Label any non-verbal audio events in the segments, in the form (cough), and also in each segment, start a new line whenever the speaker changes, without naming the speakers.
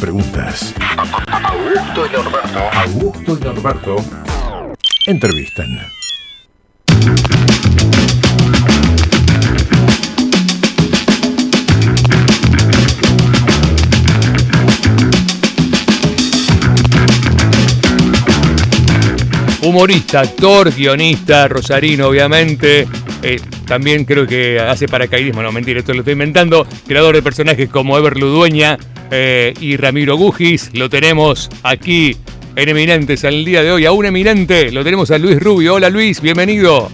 Preguntas. Augusto y Norberto. Augusto y Norberto. Entrevistan.
Humorista, actor, guionista, rosarino, obviamente. Eh, también creo que hace paracaidismo, no mentira, esto lo estoy inventando. Creador de personajes como Ever Ludueña eh, y Ramiro Gugis. Lo tenemos aquí en Eminentes al día de hoy. A un eminente lo tenemos a Luis Rubio. Hola Luis, bienvenido.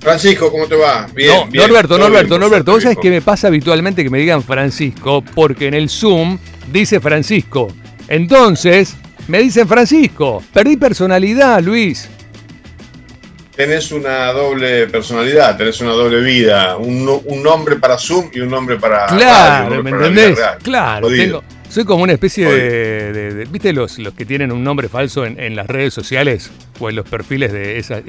Francisco, ¿cómo te va?
Bien, no, bien Norberto, Norberto, Norberto. ¿Vos sabés qué me pasa habitualmente que me digan Francisco? Porque en el Zoom dice Francisco. Entonces, me dicen Francisco. Perdí personalidad, Luis.
Tenés una doble personalidad, tenés una doble vida. Un, nombre para Zoom y un nombre para.
Claro, ¿me entendés? Claro, soy como una especie de, ¿Viste los, los que tienen un nombre falso en, las redes sociales o en los perfiles de esas.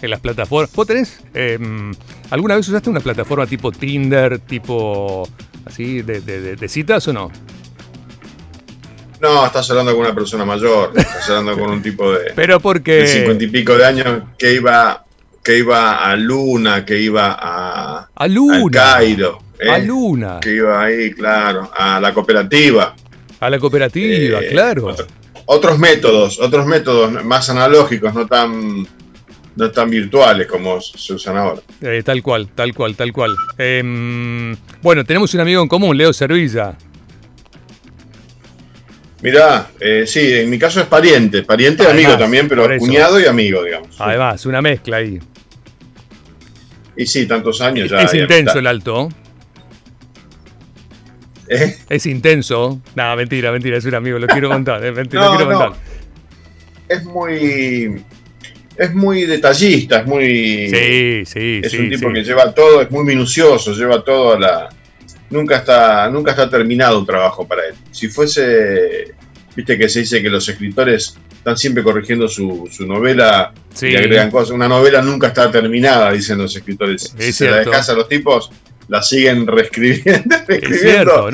en las plataformas? ¿Vos tenés. Em, ¿Alguna vez usaste una plataforma tipo Tinder, tipo. así, de citas o no?
No, estás hablando con una persona mayor, estás hablando con un tipo de. (laughs)
Pero porque.
De cincuenta y pico de años que iba, que iba a Luna, que iba a.
A Luna.
Al Cairo.
¿eh? A Luna.
Que iba ahí, claro. A la cooperativa.
A la cooperativa, eh, claro.
otros métodos, otros métodos más analógicos, no tan no tan virtuales como se usan ahora.
Eh, tal cual, tal cual, tal cual. Em, bueno, tenemos un amigo en común, Leo Servilla.
Mirá, eh, sí, en mi caso es pariente, pariente y amigo también, pero cuñado y amigo, digamos.
Además, una mezcla ahí.
Y sí, tantos años ya.
Es intenso el alto.
¿Eh?
Es intenso. Nada, mentira, mentira, es un amigo, lo quiero contar. Es mentira, lo quiero contar.
Es muy. Es muy detallista, es muy.
Sí, sí,
Es un tipo que lleva todo, es muy minucioso, lleva todo a la nunca está, nunca está terminado un trabajo para él. Si fuese, viste que se dice que los escritores están siempre corrigiendo su, novela y agregan cosas. Una novela nunca está terminada, dicen los escritores. si se la dejas a los tipos, la siguen (laughs) reescribiendo,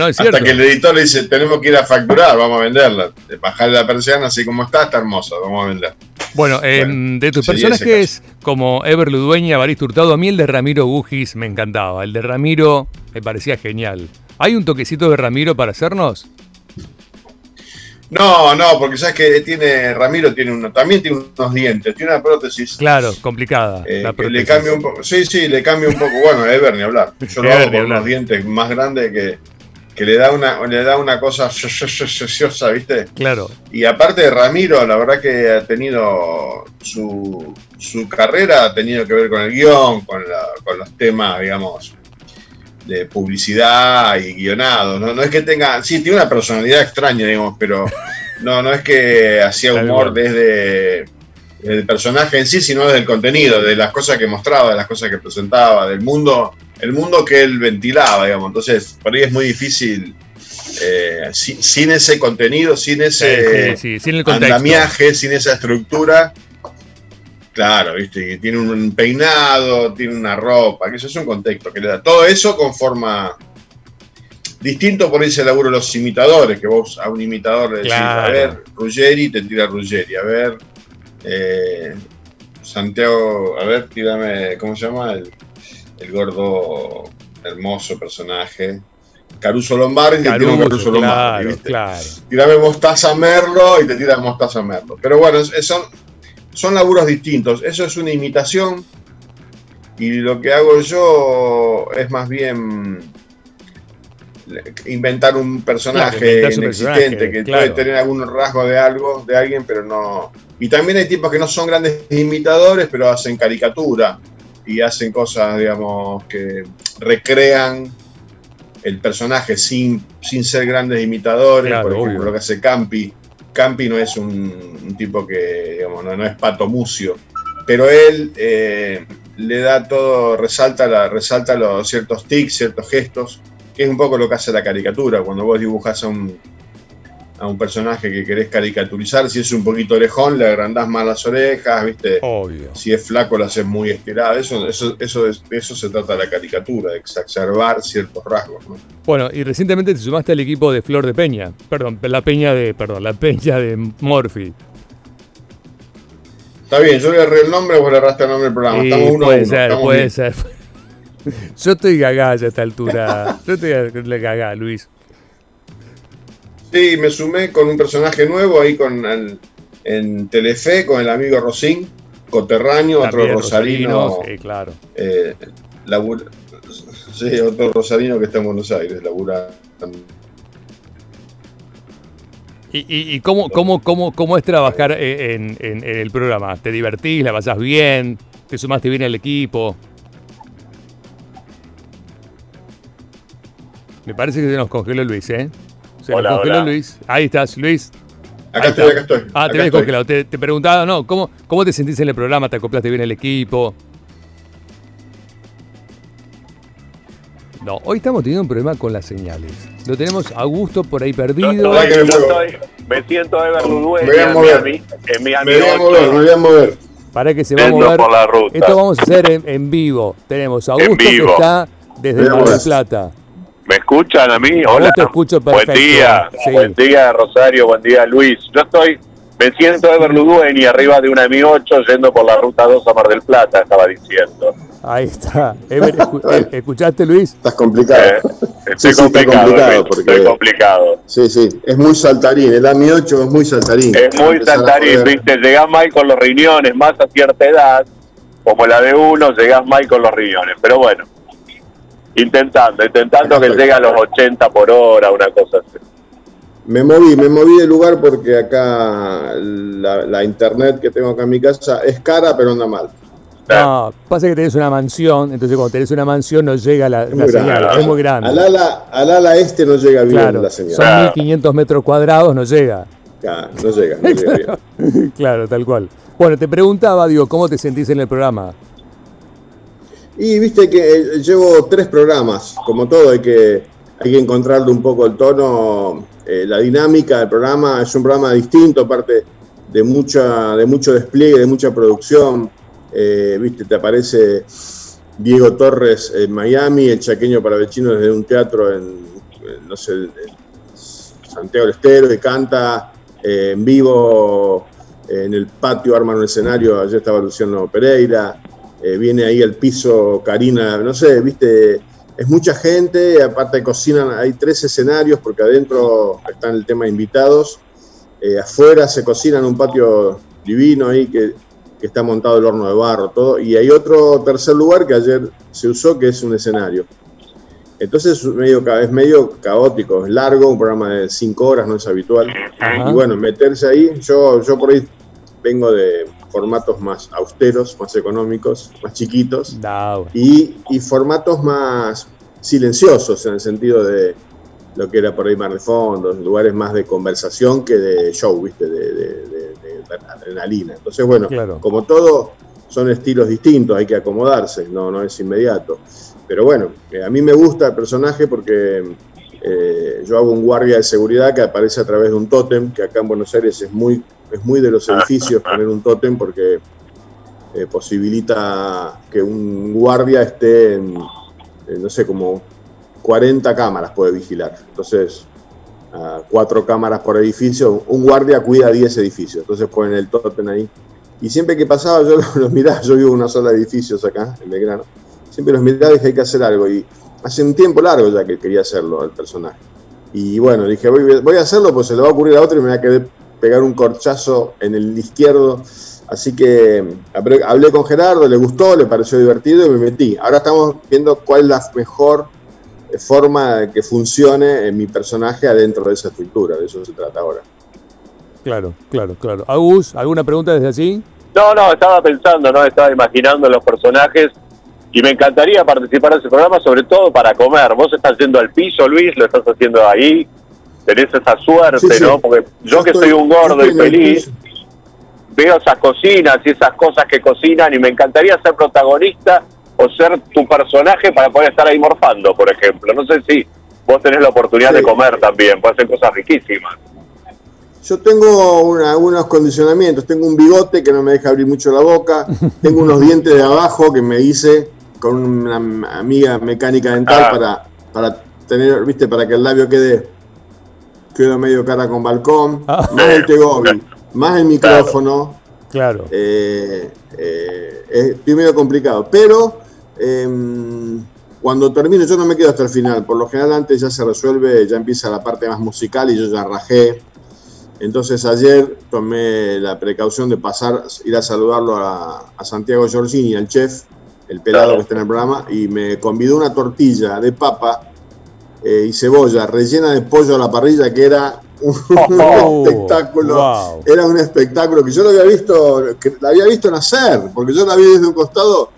hasta que el editor le dice, tenemos que ir a facturar, vamos a venderla. Bajar la persiana así como está, está hermosa, vamos a venderla.
Bueno, em, de tus personajes como Ever Ludueña, Barista Hurtado, a mí el de Ramiro Gugis me encantaba. El de Ramiro me parecía genial. ¿Hay un toquecito de Ramiro para hacernos?
No, no, porque sabes que tiene Ramiro tiene uno, también tiene unos dientes, tiene una prótesis.
Claro, complicada.
Eh, le cambia un poco. Sí, sí, le cambia un poco. Bueno, Ever ni hablar. (laughs) Yo lo hago con unos dientes más grandes que, que le da una, le da una cosa (laughs) ¿viste?
Claro.
Y aparte de Ramiro, la verdad que ha tenido su, su carrera ha tenido que ver con el guion, con, con los temas, digamos, de publicidad y guionado. ¿no? no es que tenga, sí, tiene una personalidad extraña, digamos, pero (laughs) no, no es que hacía humor desde el personaje en sí, sino desde el contenido, de las cosas que mostraba, de las cosas que presentaba, del mundo, el mundo que él ventilaba, digamos. Entonces, por ahí es muy difícil. Eh, sin, ese contenido, sin ese
sin
andamiaje, sin esa estructura, Claro, viste, tiene un peinado, tiene una ropa, que eso es un contexto que le da. Todo eso conforma. Distinto por ese laburo de los imitadores, que vos a un imitador le decís, a ver, Ruggeri, te tira Ruggeri, a ver, eh, Santiago, a ver, tírame, ¿cómo se llama? El, gordo, hermoso personaje. Caruso Lombardi y te tira Caruso Lombardi, ¿viste? Claro. Tirame Mostaza Merlo y te tira Mostaza Merlo. Pero bueno, son son laburos distintos. Eso es una imitación y lo que hago yo es más bien inventar un personaje inexistente que puede tener algún rasgo de algo, de alguien, pero no. Y también hay tipos que no son grandes imitadores, pero hacen caricatura y hacen cosas, digamos, que recrean el personaje sin, sin ser grandes imitadores, por ejemplo, lo que hace Campi Campi no es un, tipo que, digamos, no, es Pato Mucio, pero él eh, le da todo, resalta, la, resalta los ciertos tics, ciertos gestos, que es un poco lo que hace la caricatura. Cuando vos dibujas a un, a un personaje que querés caricaturizar. Si es un poquito orejón, le agrandás más las orejas, ¿viste?
Obvio.
Si es flaco, lo haces muy estirado. Eso, eso, eso, es- de eso se trata la caricatura, de exacerbar ciertos rasgos. ¿no?
Bueno, y recientemente te sumaste al equipo de Flor de Peña. Perdón, la Peña de, perdón, la Peña de Morphy.
Está bien, yo le erré el nombre, vos le erraste el nombre del programa. Estamos uno a
puede
uno,
ser, puede
bien.
ser. (laughs) Yo estoy gagá ya a esta altura. Yo estoy gagá, Luis.
Sí, me sumé con un personaje nuevo ahí con el- en Telefe, con el amigo Rosín, coterráneo, otro rosarino.
Rosarino, Sí, claro.
eh, sí, otro rosarino que está en Buenos Aires, labura.
¿Y, y, y cómo, cómo, cómo, cómo es trabajar eh, en, en- en el programa? ¿Te divertís? ¿La pasás bien? ¿Te sumaste bien al equipo? Me parece que se nos congeló Luis, ¿eh? Se
Hola,
nos congeló
hola.
Luis. Ahí estás, Luis.
Acá
Ahí
estoy,
está.
acá estoy.
Ah,
acá
te ves congelado. Te, te preguntaba, no, ¿cómo, ¿cómo te sentís en el programa? ¿Te acoplaste bien al equipo? No, hoy estamos teniendo un problema con las señales. Lo tenemos a gusto por ahí perdido.
Yo
me
estoy-
muevo.
estoy- me siento Ever Ludueña
Me voy a
en
mover.
Miami, en Miami
Me voy a
8,
mover, me voy a mover.
Para que se va a mover.
por la ruta.
Esto vamos a hacer en, en vivo. Tenemos a Augusto que está desde. Mar del Plata.
¿Me escuchan a mí? Hola.
te escucho
Buen
perfecto,
día.
sí.
Buen día, Rosario. Buen día, Luis. Yo estoy, me siento Ever Ludueña arriba de una Mi 8 yendo por la ruta 2 a Mar del Plata, estaba diciendo.
Ahí está. Ever, escu- (laughs) eh, ¿Escuchaste, Luis?
Estás complicado.
Eh, Estoy
Sí, sí, está
complicado,
complicado,
Luis,
porque-
estoy complicado.
Sí, sí, es muy saltarín. El AMI 8 es muy saltarín.
Es muy saltarín, viste, llegás mal con los riñones, más a cierta edad, como la de uno, llegás mal con los riñones. Pero bueno, intentando, intentando que llegue a los 80 por hora, una cosa así.
Me moví, me moví de lugar porque acá la, la internet que tengo acá en mi casa es cara, pero anda mal.
No, pasa que tenés una mansión, entonces cuando tenés una mansión no llega la,
Es
la señal,
grande.
es muy grande.
Al ala, al ala este no llega bien
claro,
la señal.
son
Claro.
1500 metros cuadrados, no llega.
Ah, no llega, no llega bien. (laughs)
claro, tal cual. Bueno, te preguntaba, digo, ¿cómo te sentís en el programa?
Y viste que eh, llevo tres programas, como todo, hay que, hay que encontrarle un poco el tono, eh, la dinámica del programa. Es un programa distinto, aparte de, mucha, de mucho despliegue, de mucha producción. Eh, viste, te aparece Diego Torres en Miami, el chaqueño para vecinos desde un teatro en, no sé, Santiago del Estero y canta en vivo en el patio, arman un escenario. Ayer estaba Luciano Pereira eh, viene ahí al piso Karina, no sé, viste, es mucha gente, aparte cocinan, hay tres escenarios porque adentro están el tema de invitados, eh, afuera se cocina en un patio divino ahí que, que está montado el horno de barro, todo, y hay otro tercer lugar que ayer se usó que es un escenario. Entonces es medio, es medio caótico, es largo, un programa de cinco horas, no es habitual.
Ajá.
Y bueno, meterse ahí, yo, yo por ahí vengo de formatos más austeros, más económicos, más chiquitos,
No,
y, y formatos más silenciosos en el sentido de lo que era por ahí Mar de Fondo, lugares más de conversación que de show, ¿viste? De, de- de- de adrenalina. Entonces, bueno,
Claro.
como todo, son estilos distintos, hay que acomodarse, no, no es inmediato. Pero bueno, eh, a mí me gusta el personaje porque eh, yo hago un guardia de seguridad que aparece a través de un tótem, que acá en Buenos Aires es muy, es muy de los edificios poner un tótem porque eh, posibilita que un guardia esté en, en, no sé, como 40 cámaras puede vigilar. Entonces, a cuatro cámaras por edificio, un guardia cuida 10 edificios. Entonces ponen el tótem ahí. Y siempre que pasaba yo los, (laughs) los miraba, yo vivo en una sola de edificios acá, en Belgrano. Siempre los miraba y dije hay que hacer algo. Y hace un tiempo largo ya que quería hacerlo el personaje. Y bueno, dije voy, voy a hacerlo, pues se le va a ocurrir a otro y me va a querer pegar un corchazo en el izquierdo. Así que hablé, con Gerardo, le gustó, le pareció divertido y me metí. Ahora estamos viendo cuál es la mejor forma de que funcione en mi personaje adentro de esa estructura, de eso se trata ahora.
claro, claro, claro. Agus, ¿alguna pregunta desde allí?
No, no, estaba pensando, ¿no? Estaba imaginando los personajes y me encantaría participar de ese programa, sobre todo para comer. Vos estás yendo al piso, Luis, lo estás haciendo ahí, tenés esa suerte,
Sí, sí.
¿no? Porque yo, que
estoy-
soy un gordo y feliz, veo esas cocinas y esas cosas que cocinan y me encantaría ser protagonista o ser tu personaje para poder estar ahí morfando, por ejemplo. No sé si vos tenés la oportunidad
Sí.
de comer también, puedes hacer cosas riquísimas.
Yo tengo algunos condicionamientos. Tengo un bigote que no me deja abrir mucho la boca. (laughs) Tengo unos dientes de abajo que me hice con una amiga mecánica dental
Ah.
para, para tener, viste, para que el labio quede, quede medio cara con balcón.
Ah.
Más el tegobi, más el micrófono.
Claro.
Eh, eh, es estoy medio complicado. Pero em, cuando termino, yo no me quedo hasta el final. Por lo general, antes ya se resuelve, ya empieza la parte más musical y yo ya rajé. Entonces, ayer tomé la precaución de pasar, ir a saludarlo a, a Santiago Giorgini, al chef, el pelado
Claro.
que está en el programa, y me convidó una tortilla de papa eh, y cebolla rellena de pollo a la parrilla, que era un, (laughs) (laughs)
Oh,
espectáculo.
wow.
Era un espectáculo que yo lo había visto, que la había visto nacer, porque yo la vi desde un costado,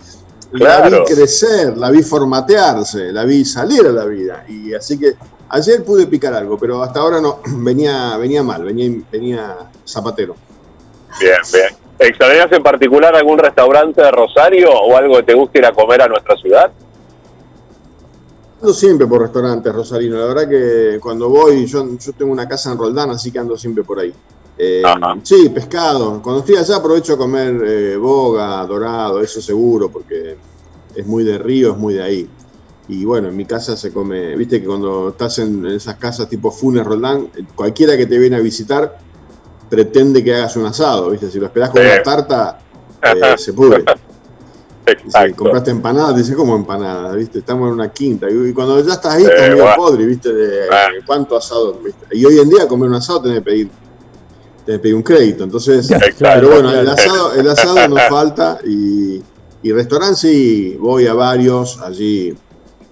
la vi crecer, la vi formatearse, la vi salir a la vida. Y así que ayer pude picar algo, pero hasta ahora no, (clears throat) venía, venía mal, venía, venía zapatero.
Bien, bien. ¿Extrañas en particular algún restaurante de Rosario o algo que te guste ir a comer a nuestra ciudad?
Ando siempre por restaurantes, Rosarino. La verdad que cuando voy, yo, yo tengo una casa en Roldán, así que ando siempre por ahí. Eh, sí, pescado. Cuando estoy allá aprovecho a comer eh, boga, dorado, eso seguro, porque es muy de río, es muy de ahí. Y bueno, en mi casa se come, viste que cuando estás en esas casas tipo Funes, Roldán, eh, cualquiera que te viene a visitar pretende que hagas un asado, viste. Si lo esperás con
Sí.
una tarta, eh, se pudre. (laughs) Compraste empanadas, dice como empanadas, ¿viste? Estamos en una quinta. Y, y cuando ya estás ahí,
Eh,
estás medio
bueno.
podre, ¿viste? De, de cuánto asado, ¿viste? Y hoy en día comer un asado tenés que pedir, tenés que pedir un crédito. Entonces, pero bueno, el asado, el asado nos falta y, y restaurante sí, voy a varios, allí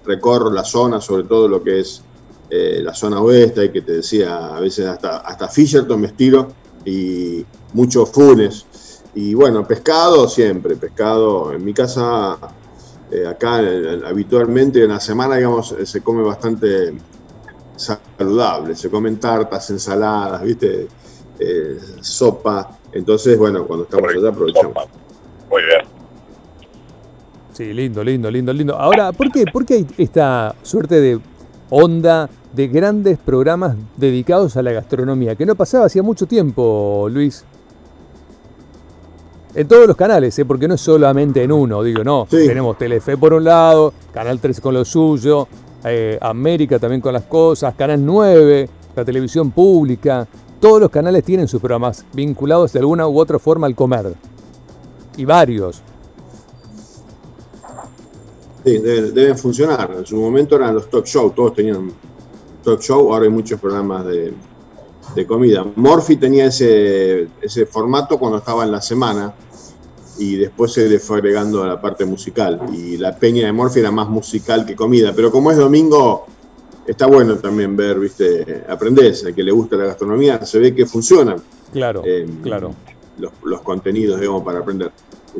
recorro la zona, sobre todo lo que es eh, la zona oeste, y que te decía, a veces hasta, hasta Fisherton me estiro, y muchos funes. Y bueno, pescado siempre, pescado. En mi casa, eh, acá eh, habitualmente en la semana, digamos, eh, se come bastante saludable. Se comen tartas, ensaladas, ¿viste? Eh, sopa. Entonces, bueno, cuando estamos allá aprovechamos.
Muy bien.
Sí, lindo, lindo, lindo, lindo. Ahora, ¿por qué, ¿por qué hay esta suerte de onda de grandes programas dedicados a la gastronomía? Que no pasaba hacía mucho tiempo, Luis. En todos los canales, ¿eh? porque no es solamente en uno, digo, no.
Sí.
Tenemos Telefe por un lado, Canal 3 con lo suyo, eh, América también con las cosas, Canal 9, la televisión pública. Todos los canales tienen sus programas vinculados de alguna u otra forma al comer. Y varios.
Sí, deben, deben funcionar. En su momento eran los talk show, todos tenían talk show, ahora hay muchos programas de, de comida. Morphy tenía ese, ese formato cuando estaba en la semana y después se le fue agregando a la parte musical. Y la peña de Morphy era más musical que comida, pero como es domingo, está bueno también ver, viste, aprendés, al que le gusta la gastronomía, se ve que funcionan
Claro,
Eh,
claro.
los, los contenidos, digamos, para aprender.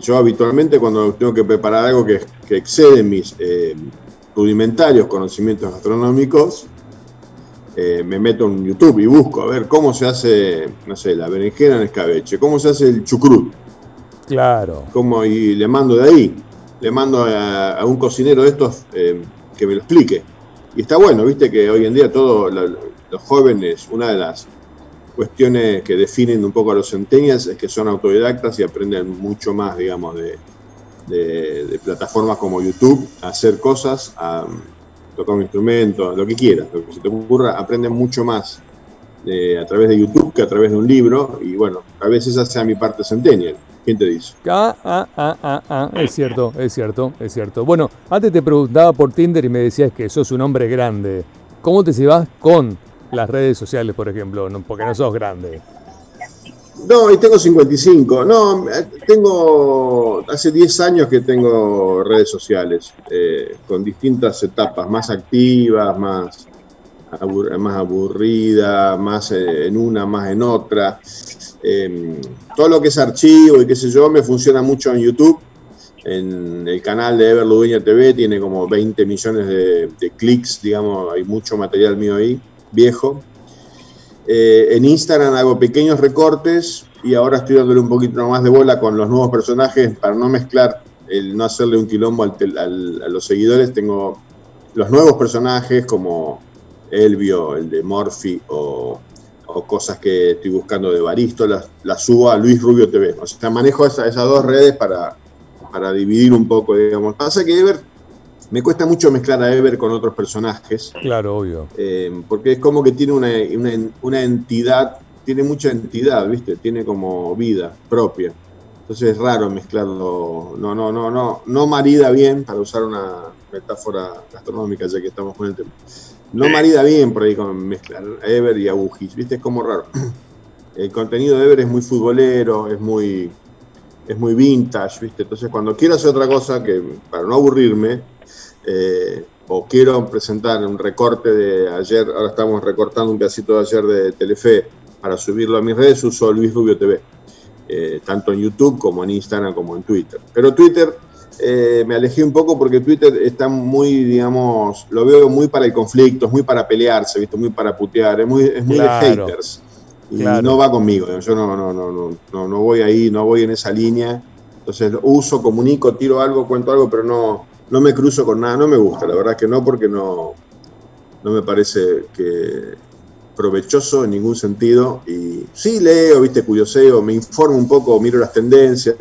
Yo habitualmente cuando tengo que preparar algo que, que excede mis eh, rudimentarios conocimientos gastronómicos, eh, me meto en YouTube y busco a ver cómo se hace, no sé, la berenjena en escabeche, cómo se hace el chucrut,
Claro.
cómo, y le mando de ahí, le mando a, a un cocinero de estos eh, que me lo explique. Y está bueno, viste que hoy en día todos los jóvenes, una de las cuestiones que definen un poco a los centenias es que son autodidactas y aprenden mucho más, digamos, de, de- de plataformas como YouTube, a hacer cosas, a tocar un instrumento, lo que quieras, lo que se te ocurra, aprenden mucho más eh, a través de YouTube que a través de un libro. Y bueno, a veces esa sea mi parte centennial. ¿Quién te dice?
Ah, ah, ah, ah, ah, es cierto, es cierto, es cierto. Bueno, antes te preguntaba por Tinder y me decías que sos un hombre grande. ¿Cómo te llevas con las redes sociales, por ejemplo? Porque no sos grande.
No, y tengo 55. No, tengo. Hace 10 años que tengo redes sociales, eh, con distintas etapas, más activas, más, abur- más aburridas, más eh, en una, más en otra. Eh, todo lo que es archivo y qué sé yo, me funciona mucho en YouTube. En el canal de Ever Ludueña TV tiene como 20 millones de, de clics, digamos, hay mucho material mío ahí, viejo. Eh, en Instagram hago pequeños recortes y ahora estoy dándole un poquito más de bola con los nuevos personajes para no mezclar, el no hacerle un quilombo al a los seguidores. Tengo los nuevos personajes como Elvio, el de Morphy o, cosas que estoy buscando de Baristo, las, subo a Luis Rubio TV. O sea, manejo esa- esas dos redes para, para dividir un poco, digamos. Pasa que Ever, me cuesta mucho mezclar a Ever con otros personajes,
Claro, obvio.
eh, porque es como que tiene una, una- una entidad, tiene mucha entidad, ¿viste? Tiene como vida propia. Entonces es raro mezclarlo, no, no, no, no, no marida bien, para usar una metáfora gastronómica, ya que estamos con el tema. No marida bien por ahí con mezclar a Ever y a Bugis, ¿viste? Es como raro. (clears throat) El contenido de Ever es muy futbolero, es muy, es muy vintage, ¿viste? Entonces cuando quiero hacer otra cosa, que para no aburrirme, eh, o quiero presentar un recorte de ayer, ahora estamos recortando un pedacito de ayer de Telefe para subirlo a mis redes, uso Luis Rubio TV, eh, tanto en YouTube como en Instagram como en Twitter. Pero Twitter eh, me alejé un poco porque Twitter está muy, digamos, lo veo muy para el conflicto, es muy para pelearse, ¿viste? muy para putear, es muy, es muy
Claro.
de haters. Y
Claro.
no va conmigo, yo no, no, no, no, no, no voy ahí, no voy en esa línea. Entonces uso, comunico, tiro algo, cuento algo, pero no, no me cruzo con nada, no me gusta, la verdad que no, porque no, no me parece que provechoso en ningún sentido. Y sí leo, viste, curioseo, me informo un poco, miro las tendencias,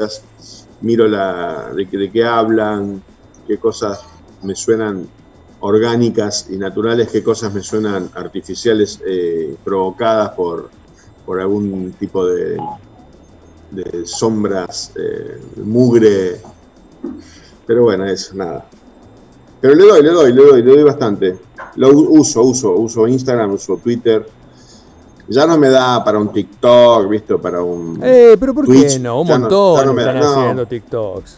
miro la, de, qué- de qué hablan, qué cosas me suenan orgánicas y naturales, qué cosas me suenan artificiales, eh, provocadas por, por algún tipo de, de sombras, eh, mugre. Pero bueno, eso, nada. Pero le doy, le doy, le doy, le doy bastante. Lo uso, uso, uso Instagram, uso Twitter. Ya no me da para un TikTok, ¿viste? Para un...
Eh, pero ¿por qué
Twitch,
no? Un
ya no-
montón
ya no me da,
están
no.
haciendo TikToks.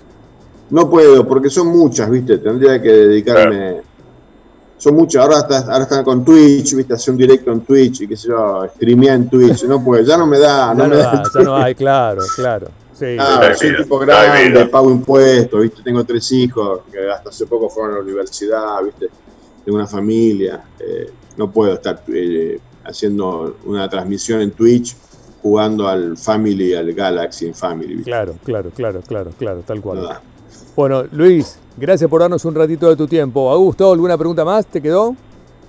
No puedo, porque son muchas, ¿viste? Tendría que dedicarme. Son muchas. Ahora, está, ahora están con Twitch, ¿viste? Hacer un directo en Twitch y qué sé yo, streamear en Twitch. No puedo, ya no me da.
Ya
No
no,
me da
da, ya no hay, claro, claro. Sí.
Ah,
No hay
soy un tipo grande, pago impuestos, ¿viste? Tengo tres hijos que hasta hace poco fueron a la universidad, ¿viste? Tengo una familia. eh, no puedo estar eh, haciendo una transmisión en Twitch jugando al Family, al Galaxy en Family, ¿viste?
Claro, claro, claro, claro, claro, tal cual. Bueno, Luis, gracias por darnos un ratito de tu tiempo. Augusto, ¿alguna pregunta más? ¿Te quedó?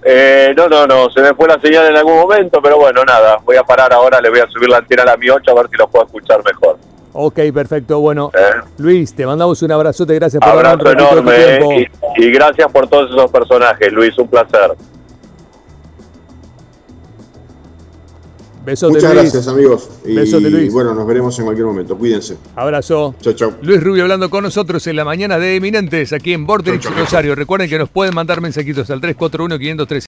Eh, no, no, no, se me fue la señal en algún momento, pero bueno, nada, voy a parar ahora, le voy a subir la antena a mi 8 a ver si lo puedo escuchar mejor.
Ok, perfecto. Bueno,
¿eh?
Luis, te mandamos un abrazote. Gracias por darnos
Abrazo
un ratito
enorme
de tu tiempo.
y, y gracias por todos esos personajes, Luis, un placer.
Besote,
Muchas
Luis.
gracias, amigos. Y
Besote, Luis.
bueno, nos veremos en cualquier momento. Cuídense.
Abrazo.
Chau, chau.
Luis Rubio hablando con nosotros en la mañana de Eminentes aquí en Borderix. Rosario. Recuerden que nos pueden mandar mensajitos al 341 503